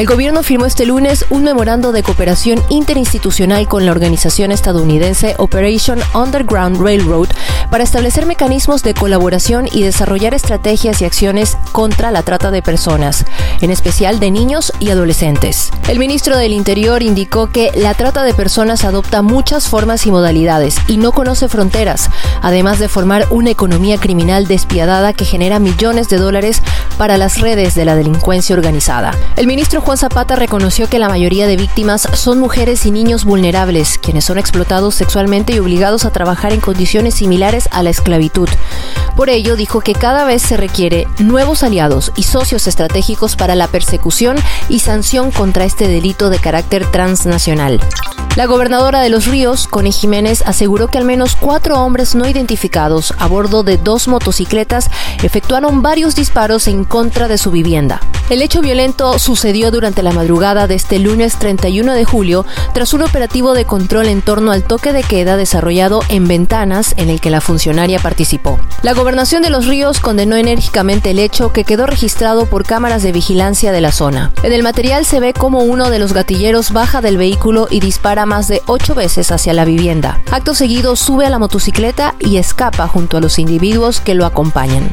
El gobierno firmó este lunes un memorando de cooperación interinstitucional con la organización estadounidense Operation Underground Railroad para establecer mecanismos de colaboración y desarrollar estrategias y acciones contra la trata de personas, en especial de niños y adolescentes. El ministro del Interior indicó que la trata de personas adopta muchas formas y modalidades y no conoce fronteras, además de formar una economía criminal despiadada que genera millones de dólares para las redes de la delincuencia organizada. El ministro Juan Zapata reconoció que la mayoría de víctimas son mujeres y niños vulnerables, quienes son explotados sexualmente y obligados a trabajar en condiciones similares a la esclavitud. Por ello, dijo que cada vez se requiere nuevos aliados y socios estratégicos para la persecución y sanción contra este delito de carácter transnacional. La gobernadora de Los Ríos, Connie Jiménez, aseguró que al menos cuatro hombres no identificados a bordo de dos motocicletas efectuaron varios disparos en contra de su vivienda. El hecho violento sucedió durante la madrugada de este lunes 31 de julio tras un operativo de control en torno al toque de queda desarrollado en Ventanas en el que la funcionaria participó. La gobernación de Los Ríos condenó enérgicamente el hecho que quedó registrado por cámaras de vigilancia de la zona. En el material se ve como uno de los gatilleros baja del vehículo y dispara más de ocho veces hacia la vivienda. Acto seguido sube a la motocicleta y escapa junto a los individuos que lo acompañan.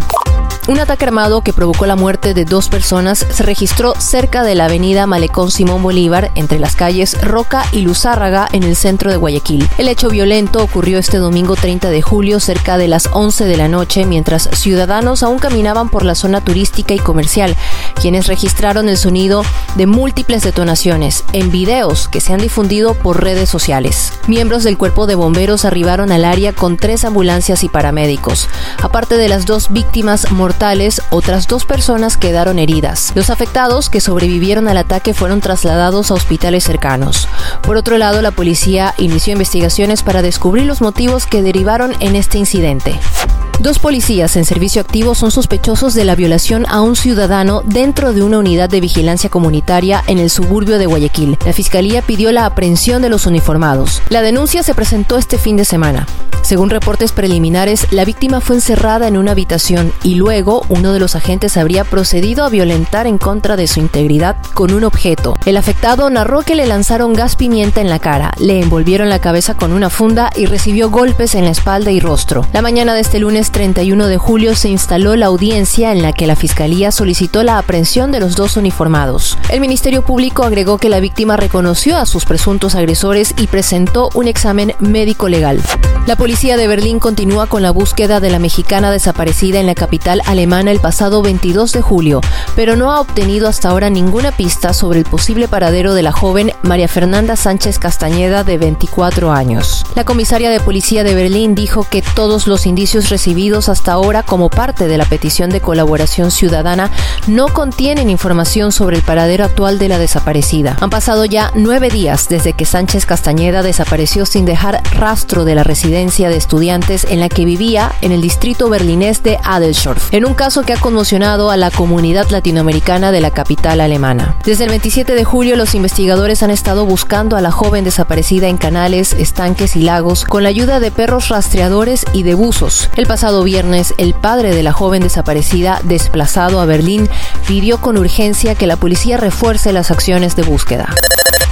Un ataque armado que provocó la muerte de dos personas se registró cerca de la avenida Malecón Simón Bolívar, entre las calles Roca y Luzárraga, en el centro de Guayaquil. El hecho violento ocurrió este domingo 30 de julio, cerca de las 11 de la noche, mientras ciudadanos aún caminaban por la zona turística y comercial, quienes registraron el sonido de múltiples detonaciones en videos que se han difundido por redes sociales. Miembros del cuerpo de bomberos arribaron al área con tres ambulancias y paramédicos. Aparte de las dos víctimas mortales, otras dos personas quedaron heridas. Los afectados que sobrevivieron al ataque fueron trasladados a hospitales cercanos. Por otro lado, la policía inició investigaciones para descubrir los motivos que derivaron en este incidente. Dos policías en servicio activo son sospechosos de la violación a un ciudadano dentro de una unidad de vigilancia comunitaria en el suburbio de Guayaquil. La fiscalía pidió la aprehensión de los uniformados. La denuncia se presentó este fin de semana. Según reportes preliminares, la víctima fue encerrada en una habitación y luego uno de los agentes habría procedido a violentar en contra de su integridad con un objeto. El afectado narró que le lanzaron gas pimienta en la cara, le envolvieron la cabeza con una funda y recibió golpes en la espalda y rostro. La mañana de este lunes 31 de julio se instaló la audiencia en la que la Fiscalía solicitó la aprehensión de los dos uniformados. El Ministerio Público agregó que la víctima reconoció a sus presuntos agresores y presentó un examen médico legal. La policía de Berlín continúa con la búsqueda de la mexicana desaparecida en la capital alemana el pasado 22 de julio, pero no ha obtenido hasta ahora ninguna pista sobre el posible paradero de la joven María Fernanda Sánchez Castañeda de 24 años. La comisaria de policía de Berlín dijo que todos los indicios recibidos hasta ahora como parte de la petición de colaboración ciudadana no contienen información sobre el paradero actual de la desaparecida. Han pasado ya nueve días desde que Sánchez Castañeda desapareció sin dejar rastro de la de estudiantes en la que vivía en el distrito berlinés de Adelsdorf, en un caso que ha conmocionado a la comunidad latinoamericana de la capital alemana. Desde el 27 de julio, los investigadores han estado buscando a la joven desaparecida en canales, estanques y lagos con la ayuda de perros rastreadores y de buzos. El pasado viernes, el padre de la joven desaparecida, desplazado a Berlín, pidió con urgencia que la policía refuerce las acciones de búsqueda.